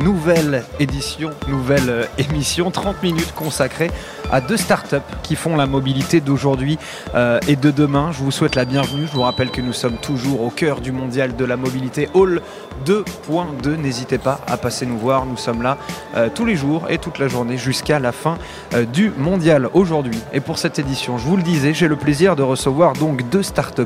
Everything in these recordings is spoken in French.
nouvelle édition, nouvelle euh, émission, 30 minutes consacrées à deux startups qui font la mobilité d'aujourd'hui euh, et de demain. Je vous souhaite la bienvenue. Je vous rappelle que nous sommes toujours au cœur du mondial de la mobilité, Hall 2.2. N'hésitez pas à passer nous voir. Nous sommes là euh, tous les jours et toute la journée jusqu'à la fin du mondial aujourd'hui. Et pour cette édition, je vous le disais, j'ai le plaisir de recevoir donc deux start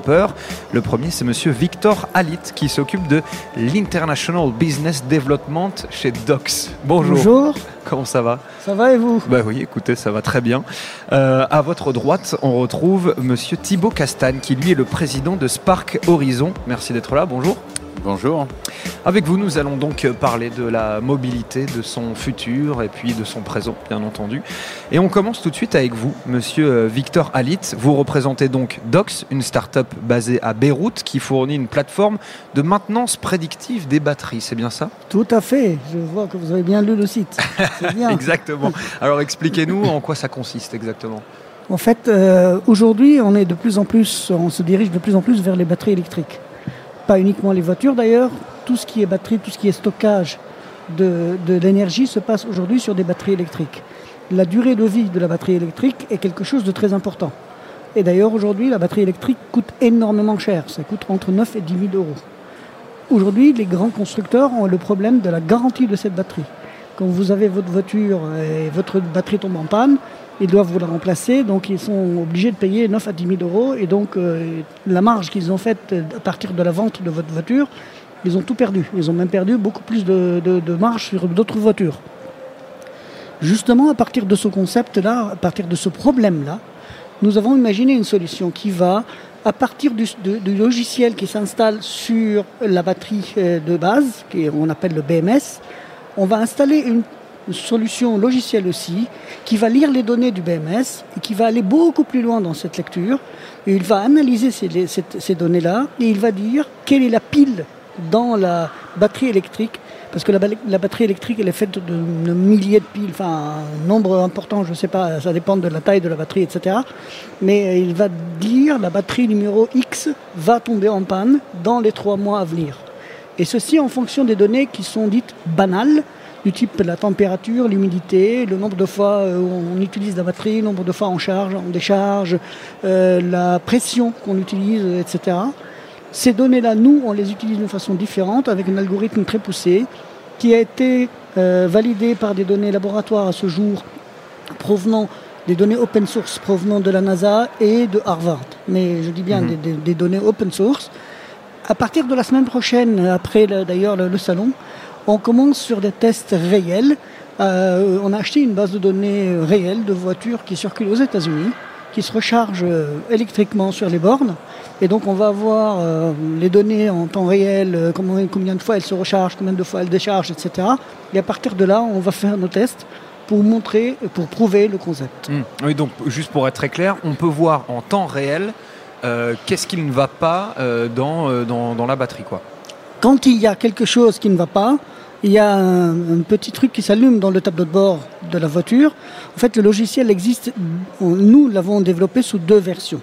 Le premier, c'est monsieur Victor Alit qui s'occupe de l'International Business Development chez Docs. Bonjour. Bonjour. Comment ça va Ça va et vous Bah oui, écoutez, ça va très bien. Euh, à votre droite, on retrouve Monsieur Thibaut Castagne, qui lui est le président de Spark Horizon. Merci d'être là. Bonjour. Bonjour. Avec vous, nous allons donc parler de la mobilité, de son futur et puis de son présent, bien entendu. Et on commence tout de suite avec vous, monsieur euh, Victor Halit. Vous représentez donc Dox, une start-up basée à Beyrouth qui fournit une plateforme de maintenance prédictive des batteries. C'est bien ça? Tout à fait. Je vois que vous avez bien lu le site. C'est bien. exactement. Alors expliquez-nous en quoi ça consiste exactement. En fait, euh, aujourd'hui, on est de plus en plus, on se dirige de plus en plus vers les batteries électriques pas uniquement les voitures d'ailleurs, tout ce qui est batterie, tout ce qui est stockage de, l'énergie se passe aujourd'hui sur des batteries électriques. La durée de vie de la batterie électrique est quelque chose de très important. Et d'ailleurs aujourd'hui, la batterie électrique coûte énormément cher, ça coûte entre 9 et 10 000 euros. Aujourd'hui, les grands constructeurs ont le problème de la garantie de cette batterie. Quand vous avez votre voiture et votre batterie tombe en panne, ils doivent vous la remplacer, donc ils sont obligés de payer 9 à 10 000 euros. Et donc euh, la marge qu'ils ont faite à partir de la vente de votre voiture, ils ont tout perdu. Ils ont même perdu beaucoup plus de, marge sur d'autres voitures. Justement, à partir de ce concept-là, à partir de ce problème-là, nous avons imaginé une solution qui va, à partir du, du logiciel qui s'installe sur la batterie euh, de base, qu'on appelle le BMS, on va installer une une solution logicielle aussi, qui va lire les données du BMS et qui va aller beaucoup plus loin dans cette lecture. Et il va analyser ces, données-là et il va dire quelle est la pile dans la batterie électrique. Parce que la, batterie électrique, elle est faite de, milliers de piles, enfin un nombre important, je ne sais pas, ça dépend de la taille de la batterie, etc. Mais il va dire la batterie numéro X va tomber en panne dans les trois mois à venir. Et ceci en fonction des données qui sont dites banales, du type la température, l'humidité, le nombre de fois euh, où on utilise la batterie, le nombre de fois on charge, on décharge, euh, la pression qu'on utilise, etc. Ces données-là, nous, on les utilise de façon différente avec un algorithme très poussé qui a été euh, validé par des données laboratoires à ce jour provenant des données open source provenant de la NASA et de Harvard. Mais je dis bien mhm. des, données open source. À partir de la semaine prochaine, après d'ailleurs le, salon, on commence sur des tests réels. Euh, on a acheté une base de données réelle de voitures qui circulent aux États-Unis, qui se rechargent euh, électriquement sur les bornes. Et donc on va avoir euh, les données en temps réel, combien, de fois elles se rechargent, combien de fois elles déchargent, etc. Et à partir de là, on va faire nos tests pour montrer, pour prouver le concept. Mmh. Oui, donc juste pour être très clair, on peut voir en temps réel qu'est-ce qui ne va pas dans, dans, dans, la batterie. Quoi. Quand il y a quelque chose qui ne va pas, il y a un, petit truc qui s'allume dans le tableau de bord de la voiture. En fait, le logiciel existe, nous l'avons développé sous deux versions.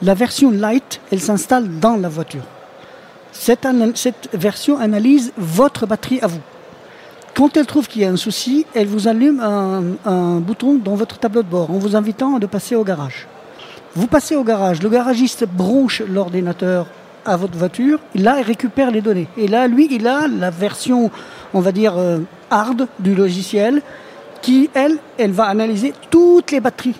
La version light, elle s'installe dans la voiture. Cette, version analyse votre batterie à vous. Quand elle trouve qu'il y a un souci, elle vous allume un, un bouton dans votre tableau de bord en vous invitant à passer au garage. Vous passez au garage, le garagiste branche l'ordinateur à votre voiture, là, il récupère les données. Et là, lui, il a la version, on va dire, euh, hard du logiciel, qui, elle, elle va analyser toutes les batteries.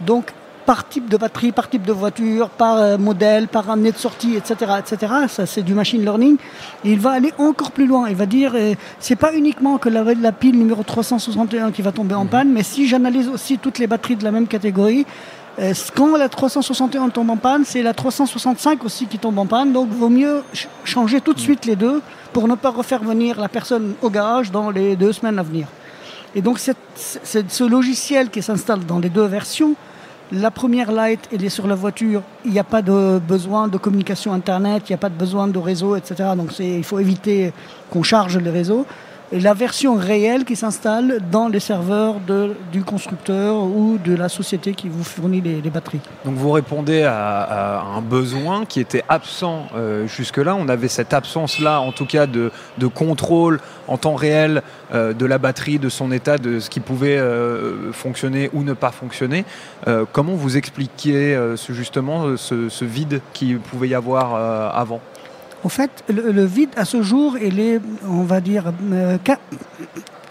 Donc, par type de batterie, par type de voiture, par euh, modèle, par année de sortie, etc., etc. Ça, c'est du machine learning. il va aller encore plus loin. Il va dire, euh, c'est pas uniquement que la, la, pile numéro 361 qui va tomber en panne, mais si j'analyse aussi toutes les batteries de la même catégorie, quand la 361 tombe en panne, c'est la 365 aussi qui tombe en panne. Donc, vaut mieux changer tout de suite les deux pour ne pas refaire venir la personne au garage dans les deux semaines à venir. Et donc, ce logiciel qui s'installe dans les deux versions. La première light, elle est sur la voiture. Il n'y a pas de besoin de communication Internet, il n'y a pas de besoin de réseau, etc. Donc, il faut éviter qu'on charge le réseau. La version réelle qui s'installe dans les serveurs du constructeur ou de la société qui vous fournit les, batteries. Donc vous répondez à, un besoin qui était absent euh, jusque-là. On avait cette absence-là, en tout cas, de, contrôle en temps réel euh, de la batterie, de son état, de ce qui pouvait euh, fonctionner ou ne pas fonctionner. Comment vous expliquiez ce, justement ce, vide qu'il pouvait y avoir avant? En fait, le, vide à ce jour, il est, on va dire, euh,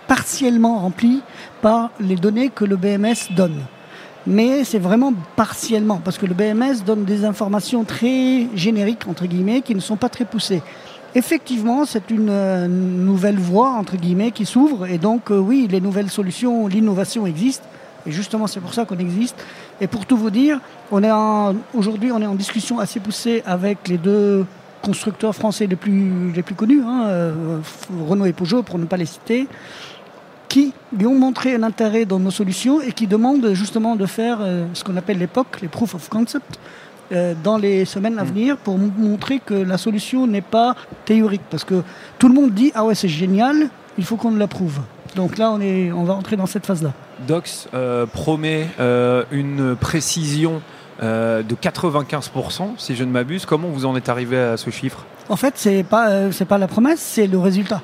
partiellement rempli par les données que le BMS donne. Mais c'est vraiment partiellement, parce que le BMS donne des informations très génériques, entre guillemets, qui ne sont pas très poussées. Effectivement, c'est une euh, nouvelle voie, entre guillemets, qui s'ouvre, et donc, euh, oui, les nouvelles solutions, l'innovation existe, et justement, c'est pour ça qu'on existe. Et pour tout vous dire, aujourd'hui, on est en discussion assez poussée avec les deux constructeurs français les plus, les plus connus, hein, euh, Renault et Peugeot pour ne pas les citer, qui lui ont montré un intérêt dans nos solutions et qui demandent justement de faire euh, ce qu'on appelle l'époque, les proof of concept, euh, dans les semaines à venir pour montrer que la solution n'est pas théorique. Parce que tout le monde dit Ah ouais, c'est génial, il faut qu'on l'approuve. Donc là, on, est, on va entrer dans cette phase-là. Dox euh, promet euh, une précision euh, de 95%, si je ne m'abuse. Comment vous en êtes arrivé à ce chiffre? En fait, ce n'est pas, euh, pas la promesse, c'est le résultat.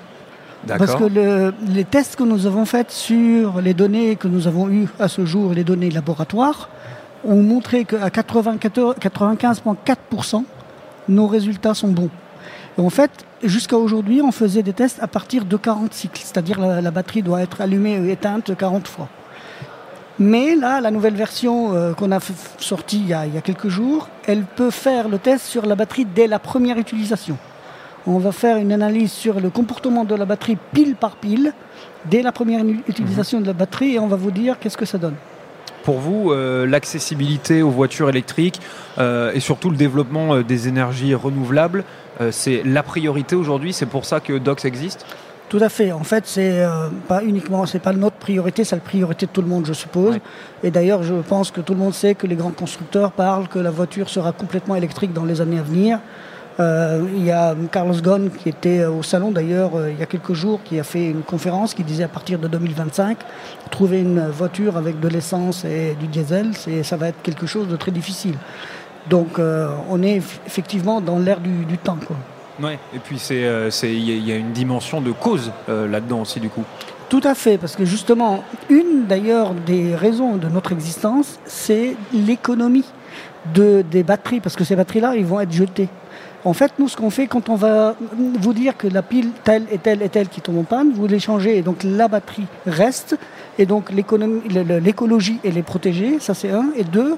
Parce que le, les tests que nous avons faits sur les données que nous avons eues à ce jour, les données laboratoires, ont montré qu'à 95,4%, nos résultats sont bons. Et en fait, jusqu'à aujourd'hui, on faisait des tests à partir de 40 cycles, c'est-à-dire la, la batterie doit être allumée et éteinte 40 fois. Mais là, la nouvelle version euh, qu'on a sortie il y a, quelques jours, elle peut faire le test sur la batterie dès la première utilisation. On va faire une analyse sur le comportement de la batterie pile par pile dès la première utilisation de la batterie et on va vous dire qu'est-ce que ça donne. Pour vous, euh, l'accessibilité aux voitures électriques euh, et surtout le développement des énergies renouvelables, c'est la priorité aujourd'hui. C'est pour ça que DOX existe? Tout à fait. En fait, c'est euh, pas uniquement, c'est pas notre priorité, c'est la priorité de tout le monde, je suppose. Ouais. Et d'ailleurs, je pense que tout le monde sait que les grands constructeurs parlent que la voiture sera complètement électrique dans les années à venir. Euh, il y a Carlos Ghosn qui était au salon d'ailleurs euh, il y a quelques jours, qui a fait une conférence qui disait à partir de 2025, trouver une voiture avec de l'essence et du diesel, c'est, ça va être quelque chose de très difficile. Donc euh, on est effectivement dans l'ère du, du temps. Quoi. Ouais. Et puis c'est, euh, il y a une dimension de cause euh, là-dedans aussi du coup. Tout à fait, parce que justement, une d'ailleurs des raisons de notre existence, c'est l'économie de, des batteries, parce que ces batteries-là, ils vont être jetées. En fait, nous, ce qu'on fait, quand on va vous dire que la pile telle et telle et telle qui tombe en panne, vous les changez et donc la batterie reste, et donc l'écologie, elle est protégée, ça c'est un. Et deux,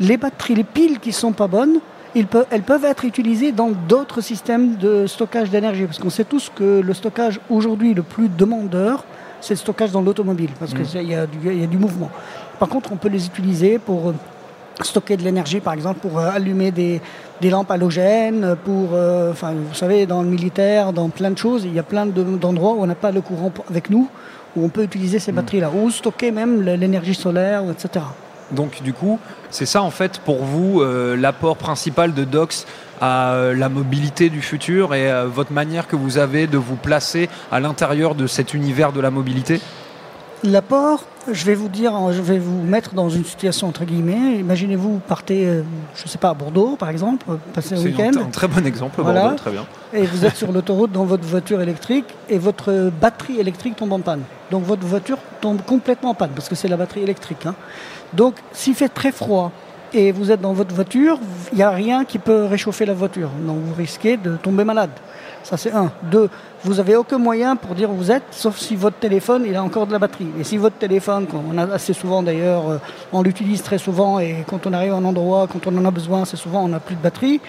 les batteries, les piles qui sont pas bonnes, ils peuvent, elles peuvent être utilisées dans d'autres systèmes de stockage d'énergie. Parce qu'on sait tous que le stockage aujourd'hui le plus demandeur, c'est le stockage dans l'automobile, parce Mm. qu'il y, a du- il y a du mouvement. Par contre, on peut les utiliser pour euh, stocker de l'énergie, par exemple, pour euh, allumer des, des lampes halogènes, pour, euh, enfin, vous savez, dans le militaire, dans plein de choses, il y a plein de- d'endroits où on n'a pas le courant avec nous, où on peut utiliser ces Mm. batteries-là, ou stocker même l'énergie solaire, etc. Donc du coup, c'est ça en fait pour vous euh, l'apport principal de Dox à euh, la mobilité du futur et euh, votre manière que vous avez de vous placer à l'intérieur de cet univers de la mobilité? L'apport, je vais vous dire, je vais vous mettre dans une situation entre guillemets. Imaginez-vous, vous partez, euh, je ne sais pas, à Bordeaux par exemple, euh, passer un C'est week-end, un, un très bon exemple, Voilà. Bordeaux, très bien. et vous êtes sur l'autoroute dans votre voiture électrique et votre batterie électrique tombe en panne. Donc votre voiture tombe complètement en panne parce que c'est la batterie électrique. hein. Donc s'il fait très froid et vous êtes dans votre voiture, il n'y a rien qui peut réchauffer la voiture. Donc vous risquez de tomber malade. Ça c'est un. Deux, vous n'avez aucun moyen pour dire où vous êtes, sauf si votre téléphone il a encore de la batterie. Et si votre téléphone, comme on a assez souvent d'ailleurs, euh, on l'utilise très souvent et quand on arrive à un endroit, quand on en a besoin, c'est souvent on n'a plus de batterie.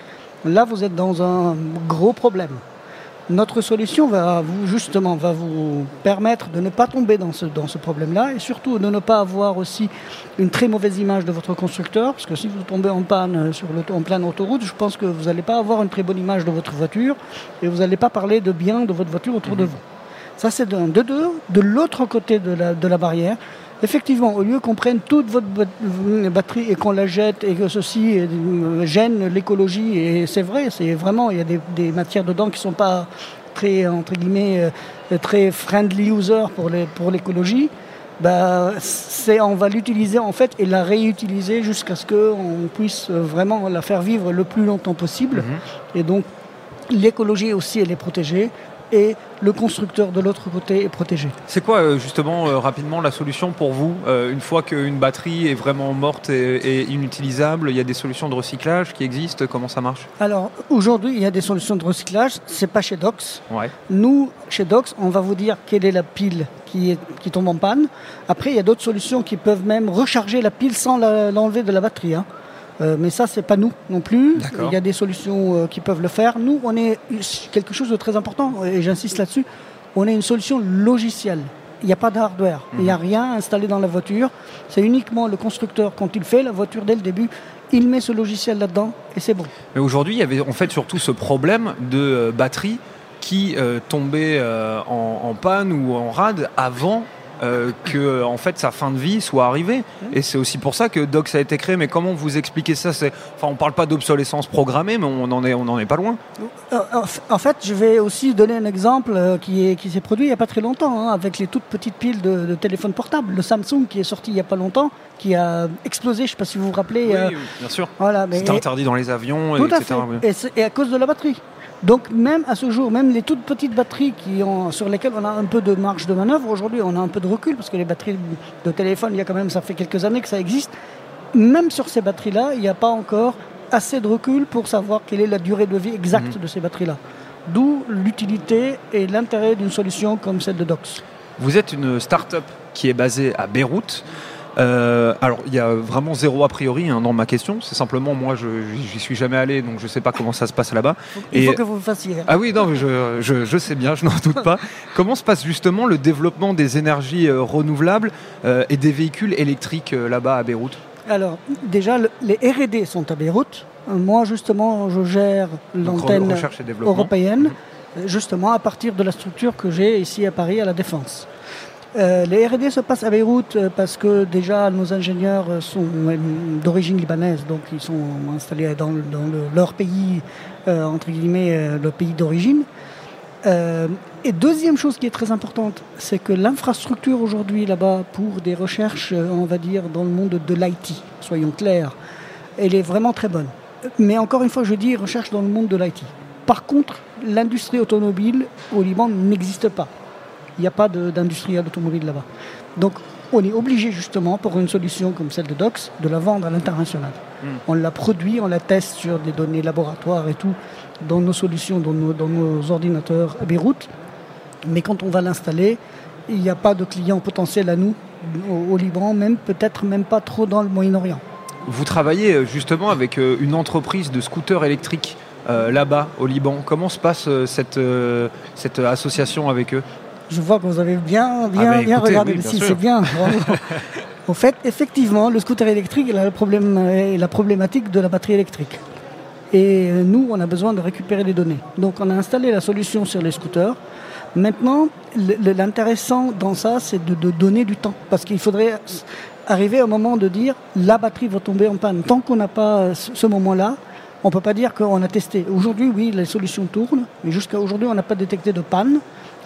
Là, vous êtes dans un gros problème. Notre solution va vous justement va vous permettre de ne pas tomber dans ce, dans ce problème-là et surtout de ne pas avoir aussi une très mauvaise image de votre constructeur parce que si vous tombez en panne sur l'auto- en pleine autoroute, je pense que vous n'allez pas avoir une très bonne image de votre voiture et vous n'allez pas parler de bien de votre voiture autour de vous. Ça c'est d'un. De deux, de l'autre côté de la, de la barrière, effectivement, au lieu qu'on prenne toute votre bat- batterie et qu'on la jette et que ceci euh, gêne l'écologie, et c'est vrai, c'est vraiment, il y a des, des matières dedans qui ne sont pas très entre guillemets euh, très friendly user pour les pour l'écologie, bah, c'est on va l'utiliser en fait et la réutiliser jusqu'à ce qu'on puisse vraiment la faire vivre le plus longtemps possible. Mhm. Et donc l'écologie aussi elle est protégée et le constructeur de l'autre côté est protégé. C'est quoi euh, justement euh, rapidement la solution pour vous euh, une fois qu'une batterie est vraiment morte et, inutilisable Il y a des solutions de recyclage qui existent Comment ça marche? Alors aujourd'hui, il y a des solutions de recyclage. C'est pas chez Dox. Ouais. Nous, chez Dox, on va vous dire quelle est la pile qui, est, qui tombe en panne. Après, il y a d'autres solutions qui peuvent même recharger la pile sans l'enlever de la batterie. hein. Euh, mais ça, c'est pas nous non plus. Il y a des solutions euh, qui peuvent le faire. Nous, on est quelque chose de très important, et j'insiste là-dessus. On est une solution logicielle. Il n'y a pas de hardware. Il n'y a rien installé dans la voiture. C'est uniquement le constructeur, quand il fait la voiture dès le début, il met ce logiciel là-dedans et c'est bon. Mais aujourd'hui, il y avait en fait surtout ce problème de euh, batterie qui euh, tombait en, en panne ou en rade avant euh, que en fait sa fin de vie soit arrivée. Et c'est aussi pour ça que Docs a été créé. Mais comment vous expliquez ça? C'est, enfin, on parle pas d'obsolescence programmée, mais on en est, on en est pas loin. Euh, En fait, je vais aussi donner un exemple euh, qui est- qui s'est produit il n'y a pas très longtemps, hein, avec les toutes petites piles de, de téléphones portables. Le Samsung qui est sorti il n'y a pas longtemps, qui a explosé, je ne sais pas si vous vous rappelez. euh, bien sûr. voilà, mais, C'était interdit dans les avions, tout etc. à fait. oui. Et, c'est- et à cause de la batterie. Donc même à ce jour, même les toutes petites batteries qui ont, sur lesquelles on a un peu de marge de manœuvre, aujourd'hui on a un peu de recul parce que les batteries de téléphone, il y a quand même, ça fait quelques années que ça existe. Même sur ces batteries-là, il n'y a pas encore assez de recul pour savoir quelle est la durée de vie exacte Mhm. de ces batteries-là. D'où l'utilité et l'intérêt d'une solution comme celle de Dox. Vous êtes une start-up qui est basée à Beyrouth. Euh, alors, il y a vraiment zéro a priori hein, dans ma question. C'est simplement moi, je j'y suis jamais allé, donc je sais pas comment ça se passe là-bas. Il Et- faut que vous le fassiez. Ah oui, non, mais je, je, je sais bien, je n'en doute pas. Comment se passe justement le développement des énergies euh, renouvelables euh, et des véhicules électriques là-bas à Beyrouth? Alors, déjà, le- les R&D sont à Beyrouth. Moi, justement, je gère l'antenne européenne, Mhm. justement à partir de la structure que j'ai ici à Paris, à la Défense. Euh, les R&D se passent à Beyrouth euh, parce que déjà nos ingénieurs euh, sont d'origine libanaise, donc ils sont installés dans, le- dans le- leur pays, entre guillemets, le pays d'origine. Et deuxième chose qui est très importante, c'est que l'infrastructure aujourd'hui là-bas pour des recherches, on va dire, dans le monde de l'IT, soyons clairs, elle est vraiment très bonne. Mais encore une fois, je dis recherche dans le monde de l'IT. Par contre, l'industrie automobile au Liban n'existe pas. Il n'y a pas d'industriel automobile là-bas. Donc, on est obligé justement, pour une solution comme celle de Dox, de la vendre à l'international. Mm. On la produit, on la teste sur des données laboratoires et tout, dans nos solutions, dans nos, dans nos ordinateurs à Beyrouth. Mais quand on va l'installer, il n'y a pas de clients potentiels à nous au, au Liban, même peut-être même pas trop dans le Moyen-Orient. Vous travaillez euh, justement avec euh, une entreprise de scooters électriques euh, là-bas au Liban. Comment se passe cette, cette association avec eux? Je vois que vous avez bien, bien, bah, bien regardé oui, bien sûr. c'est bien. Au fait, effectivement, le scooter électrique il a le problème, euh, la problématique de la batterie électrique. Et euh, nous, on a besoin de récupérer les données. Donc, on a installé la solution sur les scooters. Maintenant, l'intéressant dans ça, c'est de, de donner du temps. Parce qu'il faudrait arriver au moment de dire la batterie va tomber en panne. Tant qu'on n'a pas euh, ce ce moment-là, on ne peut pas dire qu'on a testé. Aujourd'hui, oui, les solutions tournent, mais jusqu'à aujourd'hui, on n'a pas détecté de panne.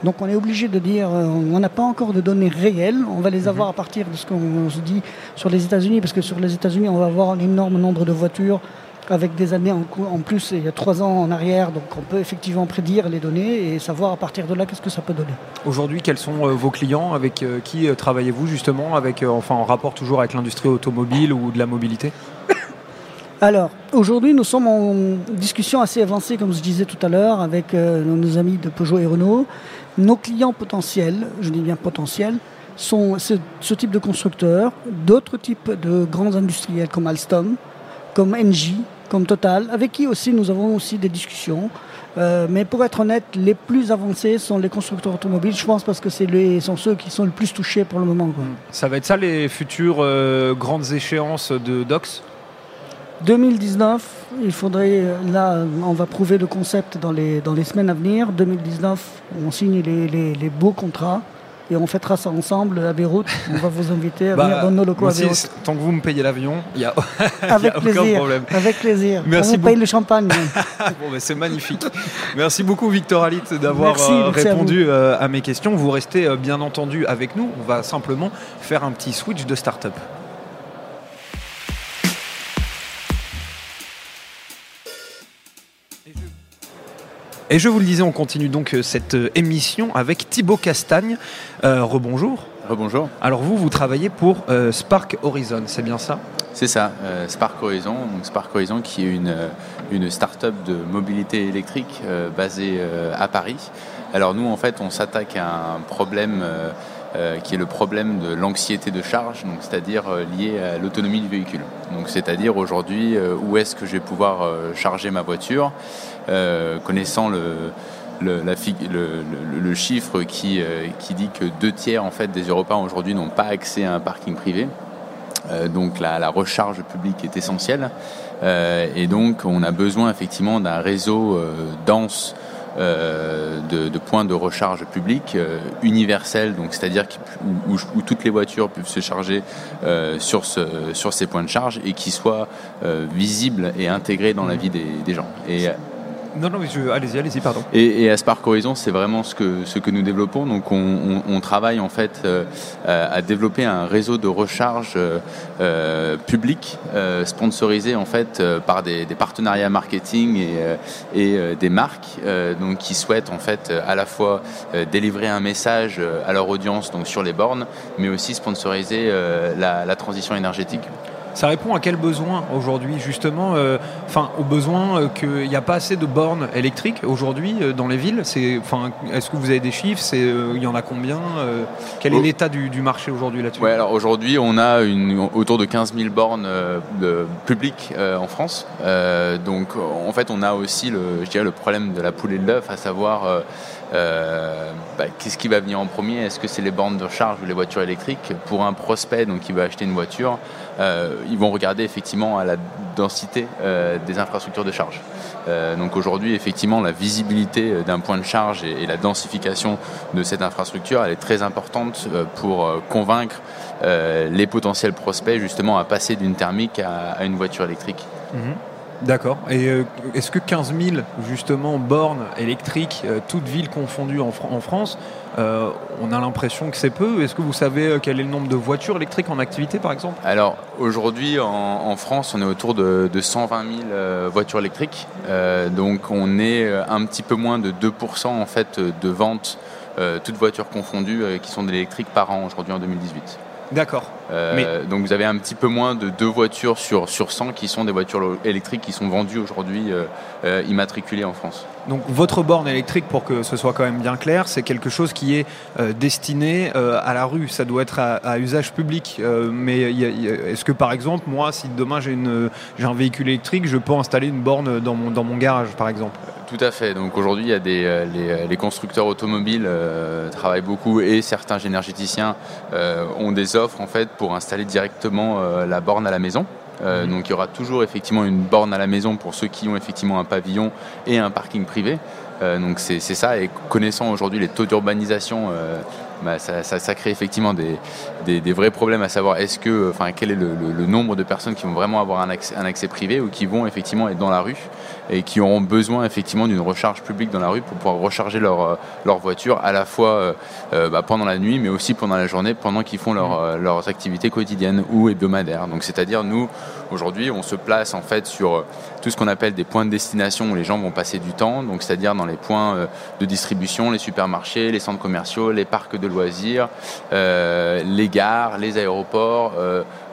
Donc on est obligé de dire, euh, on n'a pas encore de données réelles, on va les avoir à partir de ce qu'on se dit sur les États-Unis, parce que sur les États-Unis, on va avoir un énorme nombre de voitures avec des années en, plus, et il y a trois ans en arrière, donc on peut effectivement prédire les données et savoir à partir de là qu'est-ce que ça peut donner. Aujourd'hui, quels sont euh, vos clients? Avec euh, qui euh, travaillez-vous justement avec, enfin, en rapport toujours avec l'industrie automobile ou de la mobilité? Alors, aujourd'hui, nous sommes en discussion assez avancée, comme je disais tout à l'heure, avec nos amis de Peugeot et Renault. Nos clients potentiels, je dis bien potentiels, sont ce, type de constructeurs, d'autres types de grands industriels comme Alstom, comme Engie, comme Total, avec qui aussi nous avons aussi des discussions. Euh, mais pour être honnête, les plus avancés sont les constructeurs automobiles, je pense, parce que c'est les, sont ceux qui sont le plus touchés pour le moment. Ça va être ça les futures euh, grandes échéances de Docs? 2019, il faudrait, euh, là, on va prouver le concept dans les, dans les semaines à venir. 2019, on signe les, les- les beaux contrats et on fêtera ça ensemble à Beyrouth. On va vous inviter à Bah, venir dans nos locaux à Beyrouth. tant que vous me payez l'avion, il n'y a, y Avec a aucun plaisir. problème. Avec plaisir. Merci on vous beaucoup. paye le champagne. Bon, ben, c'est magnifique. Merci beaucoup Victor Alit d'avoir Merci, euh, merci à répondu euh, à mes questions. Vous restez euh, bien entendu avec nous. On va simplement faire un petit switch de start-up. Et je vous le disais, on continue donc euh, cette euh, émission avec Thibaut Castagne. Euh, rebonjour. Rebonjour. Alors vous, vous travaillez pour euh, Spark Horizon, c'est bien ça? C'est ça, euh, Spark Horizon. Donc Spark Horizon qui est une, une start-up de mobilité électrique basée à Paris. Alors nous, en fait, on s'attaque à un problème euh, qui est le problème de l'anxiété de charge, c'est-à-dire euh, lié à l'autonomie du véhicule. C'est-à-dire aujourd'hui, euh, où est-ce que je vais pouvoir charger ma voiture, connaissant le le, chiffre qui, qui dit que deux tiers en fait, des Européens aujourd'hui n'ont pas accès à un parking privé. Donc la, recharge publique est essentielle. Et donc on a besoin effectivement d'un réseau dense de, de points de recharge publics euh, universels, donc c'est-à-dire où, toutes les voitures peuvent se charger euh, sur, ce, sur ces points de charge et qui soient euh, visibles et intégrés dans la vie des, des gens. Et, Non, non, allez-y, allez-y, pardon. et, à Spark Horizon, c'est vraiment ce que, ce que nous développons. Donc, on, travaille en fait euh, euh, à développer un réseau de recharge euh, public, sponsorisé en fait par des, partenariats marketing et, et des marques, donc qui souhaitent en fait à la fois délivrer un message à leur audience donc sur les bornes, mais aussi sponsoriser la transition énergétique. Ça répond à quel besoin aujourd'hui justement euh, Enfin, au besoin euh, qu'il n'y a pas assez de bornes électriques aujourd'hui euh, dans les villes? C'est, enfin, est-ce que vous avez des chiffres? C'est, il y en a combien Quel est l'état du, du marché aujourd'hui là-dessus? Ouais, alors aujourd'hui, on a une, autour de 15 000 bornes de- publiques en France. Donc, en fait, on a aussi le, je dirais, le problème de la poule et de l'œuf, à savoir euh, bah, qu'est-ce qui va venir en premier? Est-ce que c'est les bornes de recharge ou les voitures électriques? Pour un prospect, donc qui veut acheter une voiture, euh, ils vont regarder effectivement à la densité euh, des infrastructures de charge. Donc aujourd'hui, effectivement, la visibilité d'un point de charge et, la densification de cette infrastructure, elle est très importante pour convaincre les potentiels prospects justement à passer d'une thermique à, une voiture électrique. Mhm. D'accord. Et euh, est-ce que 15 000 justement bornes électriques, euh, toutes villes confondues en, Fran- en France, euh, on a l'impression que c'est peu Est-ce que vous savez quel est le nombre de voitures électriques en activité par exemple? Alors aujourd'hui en, France, on est autour de, de 120 000 euh, voitures électriques. Donc on est un petit peu moins de 2% en fait de ventes, toutes voitures confondues, qui sont de par an aujourd'hui en 2018. D'accord. Euh, Donc vous avez un petit peu moins de deux voitures sur, sur 100 qui sont des voitures électriques qui sont vendues aujourd'hui euh, euh, immatriculées en France. Donc votre borne électrique, pour que ce soit quand même bien clair, c'est quelque chose qui est euh, destiné euh, à la rue. Ça doit être à, usage public. Euh, mais est-ce que par exemple, moi, si demain j'ai un véhicule électrique, je peux installer une borne dans mon, garage, par exemple? Tout à fait. Donc aujourd'hui, les, les constructeurs automobiles travaillent beaucoup et certains énergéticiens ont des offres en fait pour installer directement la borne à la maison. Euh. Donc il y aura toujours effectivement une borne à la maison pour ceux qui ont effectivement un pavillon et un parking privé. Euh, donc c'est ça. Et connaissant aujourd'hui les taux d'urbanisation, euh, bah, ça, crée effectivement des, vrais problèmes à savoir quel est le, nombre de personnes qui vont vraiment avoir un accès privé ou qui vont effectivement être dans la rue et qui auront besoin effectivement d'une recharge publique dans la rue pour pouvoir recharger leur, euh, voiture à la fois euh, euh, bah, pendant la nuit mais aussi pendant la journée pendant qu'ils font leur, leurs activités quotidiennes ou hebdomadaires. Donc c'est-à-dire nous aujourd'hui on se place en fait sur tout ce qu'on appelle des points de destination où les gens vont passer du temps, donc c'est-à-dire dans les points de distribution, les supermarchés, les centres commerciaux, les parcs de loisirs, les gares, les aéroports,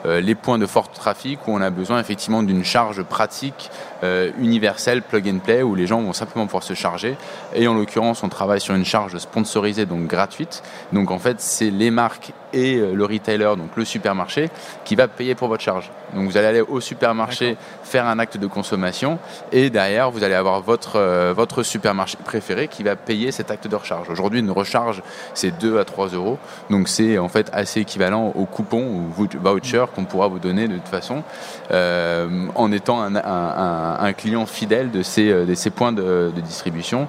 les points de fort trafic où on a besoin effectivement d'une charge pratique euh, universelle, plug and play, où les gens vont simplement pouvoir se charger. Et en l'occurrence, on travaille sur une charge sponsorisée, donc gratuite. Donc en fait, c'est les marques et le retailer, donc le supermarché, qui va payer pour votre charge. Donc vous allez aller au supermarché faire un acte de consommation et derrière vous allez avoir votre, votre supermarché préféré qui va payer cet acte de recharge. Aujourd'hui une recharge c'est 2 à 3 euros, donc c'est en fait assez équivalent au coupon ou voucher qu'on pourra vous donner de toute façon en étant un, client fidèle de ces, ces points de, distribution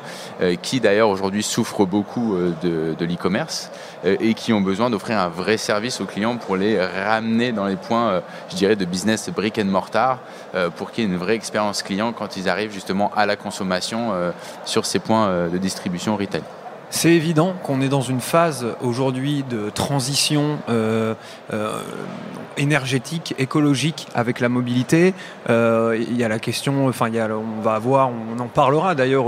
qui d'ailleurs aujourd'hui souffrent beaucoup de, l'e-commerce et qui ont besoin d'offrir un vrai service aux clients pour les ramener dans les points, je dirais, de business brick and mortar euh, pour qu'il y ait une vraie expérience client quand ils arrivent justement à la consommation euh, sur ces points euh, de distribution retail. C'est évident qu'on est dans une phase aujourd'hui de transition euh, euh, énergétique, écologique avec la mobilité. Euh, il y a la question, enfin, y a, on va avoir, on en parlera d'ailleurs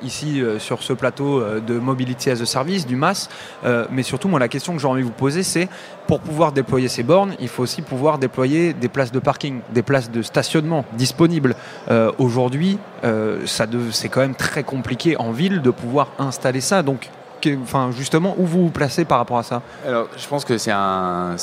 ici sur ce plateau de Mobility as a Service, du MAS. mais surtout, moi, la question que j'ai envie de vous poser, c'est pour pouvoir déployer ces bornes, il faut aussi pouvoir déployer des places de parking, des places de stationnement disponibles. aujourd'hui, c'est quand même très compliqué en ville de pouvoir installer ça. Donc, justement, où vous vous placez par rapport à ça Alors, je pense que c'est un,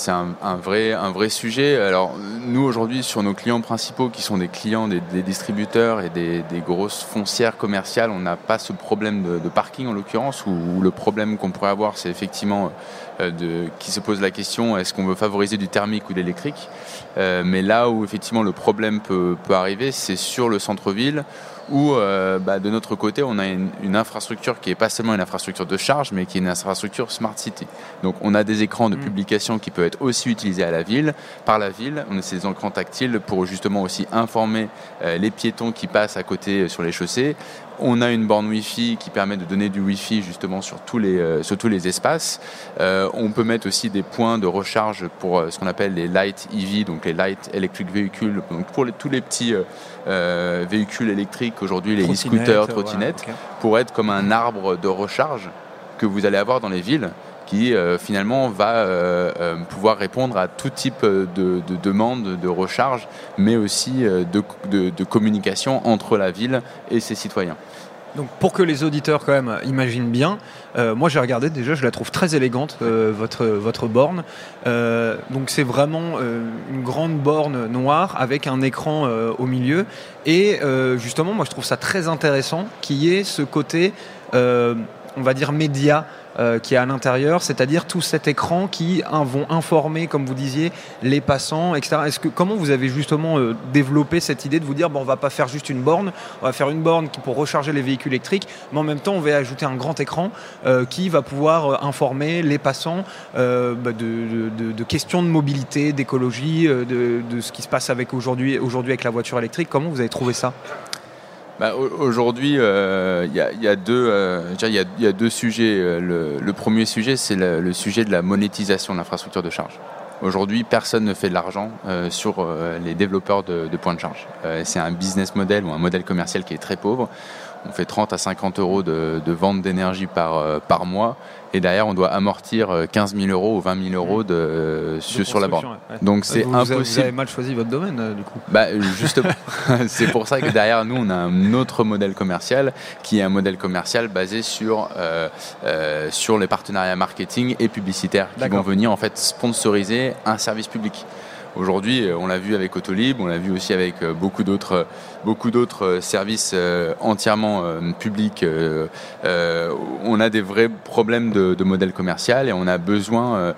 vrai, sujet. Alors, nous, aujourd'hui, sur nos clients principaux, qui sont des clients des, distributeurs et des, grosses foncières commerciales, on n'a pas ce problème de, parking, en l'occurrence, où, le problème qu'on pourrait avoir, c'est effectivement euh, qui se pose la question, est-ce qu'on veut favoriser du thermique ou de l'électrique? Euh, Mais là où, effectivement, le problème peut arriver, c'est sur le centre-ville, où euh, bah, de notre côté, on a une, infrastructure qui n'est pas seulement une infrastructure de charge, mais qui est une infrastructure Smart City. Donc on a des écrans de mm. publication qui peuvent être aussi utilisés à la ville, par la ville. On a ces écrans tactiles pour justement aussi informer euh, les piétons qui passent à côté euh, sur les chaussées, on a une borne Wi-Fi qui permet de donner du Wi-Fi justement sur tous les, euh, sur tous les espaces. Euh, on peut mettre aussi des points de recharge pour euh, ce qu'on appelle les light EV, donc les light electric véhicules, donc pour tous les petits véhicules électriques aujourd'hui, les e-scooters, trottinettes, pour être comme un arbre de recharge que vous allez avoir dans les villes qui finalement va pouvoir répondre à tout type de, de demandes de recharge, mais aussi de, de, communication entre la ville et ses citoyens. Donc pour que les auditeurs quand même imaginent bien, euh, moi j'ai regardé déjà, je la trouve très élégante euh, votre votre borne. Euh, donc c'est vraiment une grande borne noire avec un écran au milieu et justement moi je trouve ça très intéressant qui est ce côté on va dire média euh, qui est à l'intérieur, c'est-à-dire tout cet écran qui vont informer, comme vous disiez, les passants, etc. Comment vous avez justement euh, développé cette idée de vous dire bon, on va pas faire juste une borne, on va faire une borne pour recharger les véhicules électriques, mais en même temps on va ajouter un grand écran euh, qui va pouvoir informer les passants bah, de, questions de mobilité, d'écologie, de, ce qui se passe avec aujourd'hui aujourd'hui avec la voiture électrique. Comment vous avez trouvé ça? Bah, aujourd'hui, euh, il y, a, deux, euh, y, a, deux sujets. Euh, le, premier sujet, c'est le, sujet de la monétisation de l'infrastructure de charge. Aujourd'hui, personne ne fait de l'argent sur les développeurs de, points de charge. c'est un business model ou un modèle commercial qui est très pauvre on fait 30 à 50 euros de, vente d'énergie euh, par mois et derrière on doit amortir 15 euh, 000 euros ou 20 000 euros de, sur, la borne. Donc c'est impossible. Vous avez mal choisi votre domaine euh, du coup. Bah, justement, c'est pour ça que derrière nous on a un autre modèle commercial qui est un modèle commercial basé sur, sur les partenariats marketing et publicitaires qui vont venir en fait sponsoriser un service public. Aujourd'hui, euh, on l'a vu avec Autolib, on l'a vu aussi avec euh, beaucoup d'autres, beaucoup d'autres euh, services entièrement publics. On a des vrais problèmes de, modèle commercial et on a besoin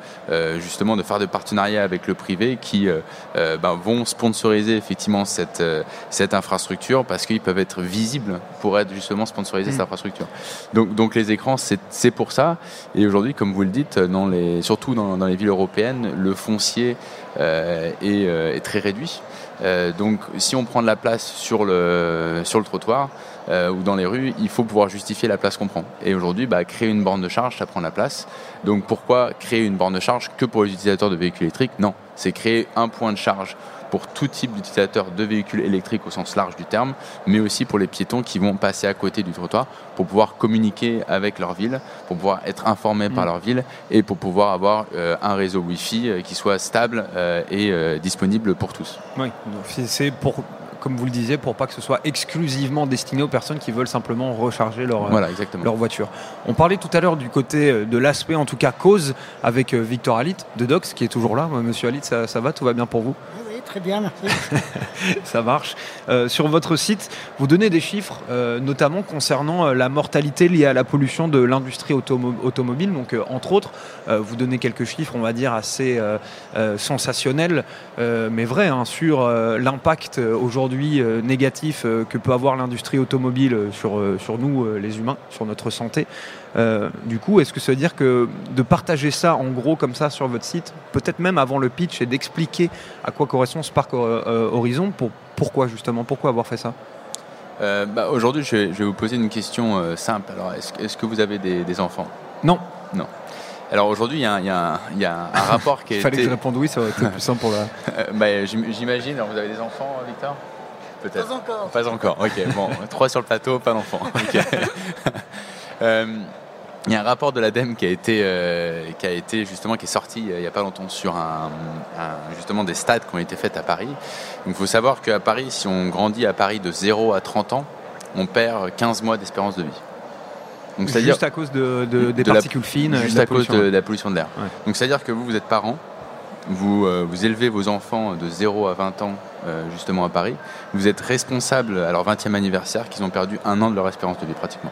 justement de faire des partenariats avec le privé qui ben, vont sponsoriser effectivement cette, cette infrastructure parce qu'ils peuvent être visibles pour être justement sponsoriser mmh. cette infrastructure. Donc, donc les écrans, c'est pour ça. Et aujourd'hui, comme vous le dites, dans les, surtout dans, dans les villes européennes, le foncier euh, euh, est, très réduit. Euh, donc si on prend de la place sur le, sur le trottoir, ou dans les rues, il faut pouvoir justifier la place qu'on prend. Et aujourd'hui, bah, créer une borne de charge, ça prend la place. Donc pourquoi créer une borne de charge que pour les utilisateurs de véhicules électriques? Non, c'est créer un point de charge pour tout type d'utilisateurs de véhicules électriques au sens large du terme, mais aussi pour les piétons qui vont passer à côté du trottoir pour pouvoir communiquer avec leur ville, pour pouvoir être informés par mm. leur ville et pour pouvoir avoir euh, un réseau Wi-Fi euh, qui soit stable euh, et disponible pour tous. Oui, c'est pour comme vous le disiez, pour pas que ce soit exclusivement destiné aux personnes qui veulent simplement recharger leur, Voilà, exactement. leur voiture. On parlait tout à l'heure du côté de l'aspect, en tout cas cause, avec Victor Alit de Dox, qui est toujours là. Monsieur Alit, ça, ça va, tout va bien pour vous? Très bien, merci. Ça marche. Euh, sur votre site, vous donnez des chiffres, euh, notamment concernant euh, la mortalité liée à la pollution de l'industrie automo- automobile. Donc, entre autres, vous donnez quelques chiffres, on va dire, assez sensationnels, mais vrais, hein, sur l'impact aujourd'hui négatif que peut avoir l'industrie automobile sur, nous, les humains, sur notre santé. Euh, du coup, est-ce que ça veut dire que de partager ça en gros comme ça sur votre site, peut-être même avant le pitch et d'expliquer à quoi correspond Spark euh, euh, Horizon, pour, pourquoi justement, pourquoi avoir fait ça Euh, bah, Aujourd'hui, je, vais- je vais vous poser une question euh, simple. Alors, est-ce est-ce que vous avez des, des enfants Non, Alors aujourd'hui, il y, a un- il y a un- il y a un rapport qui a il fallait que je réponde oui, ça aurait été plus simple pour la. Bah, j'im- J'imagine. Alors, vous avez des enfants, Victor? Peut-être. Pas encore. Pas encore. Ok. Bon, trois sur le plateau, pas d'enfants. Ok. Il y a un rapport de l'ADEME qui a été, euh, qui a été justement qui est sorti euh, il n'y a pas longtemps sur un, un- justement des stats qui ont été faits à Paris. Il faut savoir qu'à Paris, si on grandit à Paris de 0 à 30 ans, on perd 15 mois d'espérance de vie. Donc Juste à cause de, de- des de la- particules fines, juste à cause pollution. de, de la pollution de l'air. Ouais. Donc c'est-à-dire que vous, vous êtes parent, vous, euh, vous élevez vos enfants de 0 à 20 ans justement à Paris, vous êtes responsable à leur 20e anniversaire qu'ils ont perdu un an de leur espérance de vie pratiquement.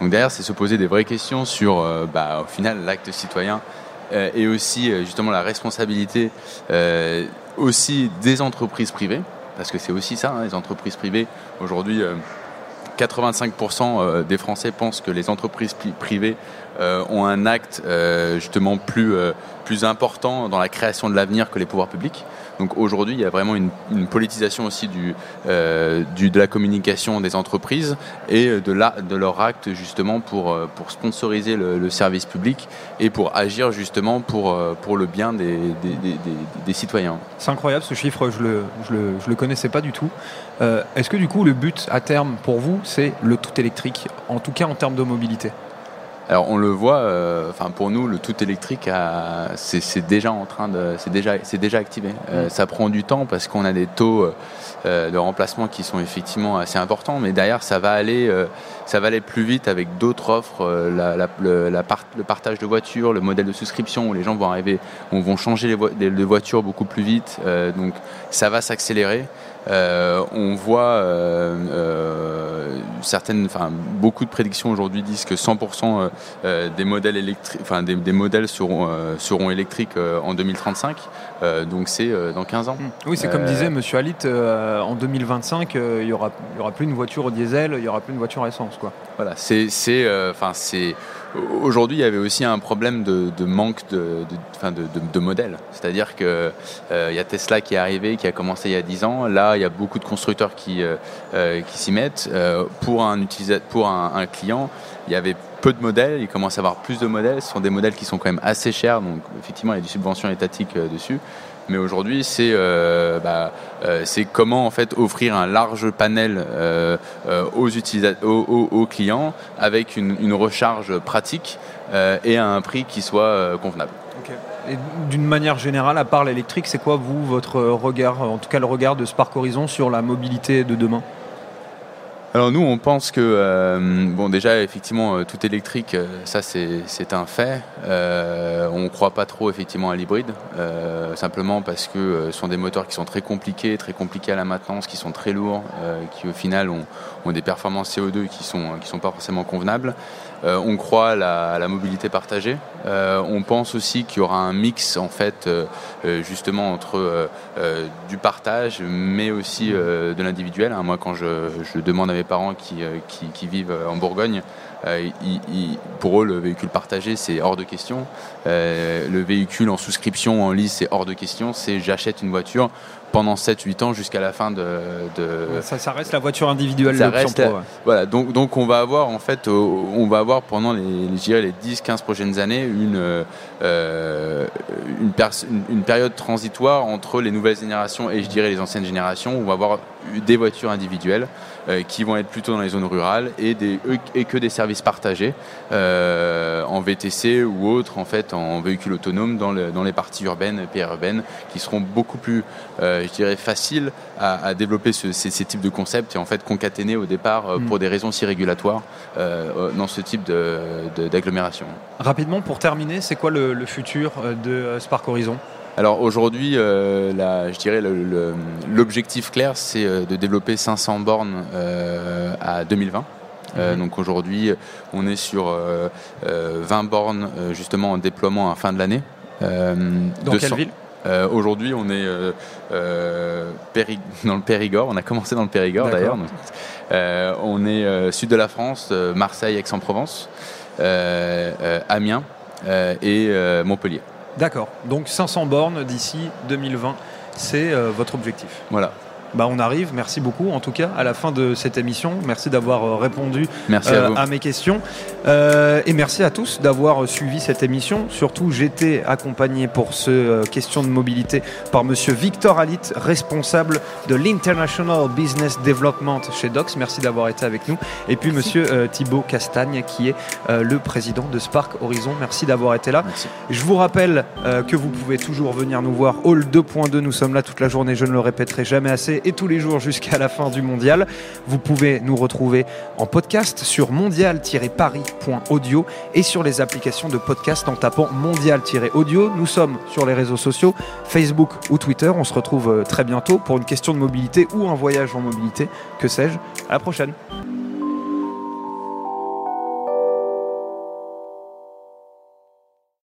Donc derrière, c'est se poser des vraies questions sur, euh, bah, au final, l'acte citoyen euh, et aussi euh, justement la responsabilité aussi des entreprises privées, parce que c'est aussi ça, hein, les entreprises privées aujourd'hui. Euh, 85% euh, des Français pensent que les entreprises pri- privées euh, ont un acte euh, justement plus, plus important dans la création de l'avenir que les pouvoirs publics. Donc aujourd'hui, il y a vraiment une, politisation aussi de la communication des entreprises et de, leur acte justement pour, sponsoriser le, service public et pour agir justement pour, le bien des, citoyens. C'est incroyable ce chiffre, je je le, connaissais pas du tout. Est-ce que du coup le but à terme pour vous c'est le tout électrique, en tout cas en termes de mobilité Alors on le voit, euh, enfin pour nous le tout électrique c'est déjà en train de, c'est déjà, c'est déjà activé. Euh, Ça prend du temps parce qu'on a des taux euh, de remplacement qui sont effectivement assez importants, mais derrière ça va aller, ça va aller plus vite avec d'autres offres, la, la- le, la part- le partage de voitures, le modèle de souscription où les gens vont arriver, on vont changer les, vo- les- les voitures beaucoup plus vite, donc ça va s'accélérer. Euh, on voit euh, euh, certaines, enfin beaucoup de prédictions aujourd'hui disent que 100% euh, euh, des modèles électriques, enfin des, des modèles seront seront électriques en 2035. Euh, donc c'est dans 15 ans. Oui, c'est comme disait Monsieur Halit, en 2025, euh, il y aura, il y aura plus une voiture au diesel, il y aura plus une voiture à essence, quoi. Voilà, c'est, c'est, enfin, c'est. Aujourd'hui, il y avait aussi un problème de, de manque de, de, de, de- modèles. C'est-à-dire que euh, y a Tesla qui est arrivé, qui a commencé il y a 10 ans. Là, il y a beaucoup de constructeurs qui, euh, euh, qui s'y mettent. Euh, pour un pour un client, il y avait peu de modèles. Il commence à avoir plus de modèles. Ce sont des modèles qui sont quand même assez chers. Donc, effectivement, il y a des subventions étatiques euh, dessus. Mais aujourd'hui, c'est euh, bah, euh, c'est comment en fait offrir un large panel euh, aux, aux, clients avec une, recharge pratique et à un prix qui soit convenable. Et d'une manière générale, à part l'électrique, c'est quoi vous votre regard, en tout cas le regard de Spark Horizon sur la mobilité de demain? Alors nous, on pense que euh, bon déjà effectivement euh, tout électrique, euh, ça c'est un fait. Euh, on ne croit pas trop effectivement à l'hybride, simplement parce que ce sont des moteurs qui sont très compliqués, très compliqués à la maintenance, qui sont très lourds, qui au final ont, ont des performances CO2 qui sont qui sont pas forcément convenables. Euh, on croit à la, la mobilité partagée. Euh, on pense aussi qu'il y aura un mix en fait euh, justement entre du partage, mais aussi de l'individuel. hein. Moi, quand je, je demande à mes parents qui, qui, qui vivent en Bourgogne, euh, ils- ils- pour eux, le véhicule partagé, c'est hors de question. Euh, le véhicule en souscription, en lease, c'est hors de question. C'est j'achète une voiture pendant 7-8 ans jusqu'à la fin de, de, ça, ça reste la voiture individuelle, Ça reste la- pro, ouais. voilà, donc, donc on va avoir en fait, euh, on va avoir pendant les, les, je dirais les 10-15 prochaines années une, euh, euh, une, une- une période transitoire entre les nouvelles générations et je dirais les anciennes générations où on va avoir des voitures individuelles euh, qui vont être plutôt dans les zones rurales et, des, et que des services partagés en VTC ou autres, en fait, en véhicule autonome dans, dans les parties urbaines, périurbaines, qui seront beaucoup plus, je dirais, faciles à, développer ces, types de concepts et en fait concaténer au départ mm. pour des raisons si régulatoires dans ce type d'agglomération. Rapidement, pour terminer, c'est quoi le, le futur de Spark Horizon? Alors aujourd'hui, euh, je dirais l'objectif clair, c'est euh, de développer 500 bornes euh, à 2020. Mhm. donc aujourd'hui, on est sur 20 bornes justement en déploiement à fin de l'année. Dans quelle ville? Aujourd'hui, on est dans le Périgord. On a commencé dans le Périgord d'ailleurs. on est sud de la France, Marseille, Aix-en-Provence, Amiens et Montpellier. D'accord. Donc 500 bornes d'ici 2020, c'est euh, votre objectif. Voilà. Bah, on arrive, merci beaucoup en tout cas à la fin de cette émission. Merci d'avoir euh, répondu euh, à, mes questions. Euh, et merci à tous d'avoir suivi cette émission. Surtout, j'étais accompagné pour ce question de mobilité par monsieur Victor Alit, responsable de l'International Business Development chez Docs. Merci d'avoir été avec nous. Et puis monsieur Thibaut Castagne qui est le président de Spark Horizon. Merci d'avoir été là. Je vous rappelle que vous pouvez toujours venir nous voir. Hall 2.2, nous sommes là toute la journée, je ne le répéterai jamais assez et tous les jours jusqu'à la fin du mondial. Vous pouvez nous retrouver en podcast sur mondial-paris.audio et sur les applications de podcast en tapant mondial-audio. Nous sommes sur les réseaux sociaux, Facebook ou Twitter. On se retrouve euh, très bientôt pour une question de mobilité ou un voyage en mobilité, que sais-je. À la prochaine.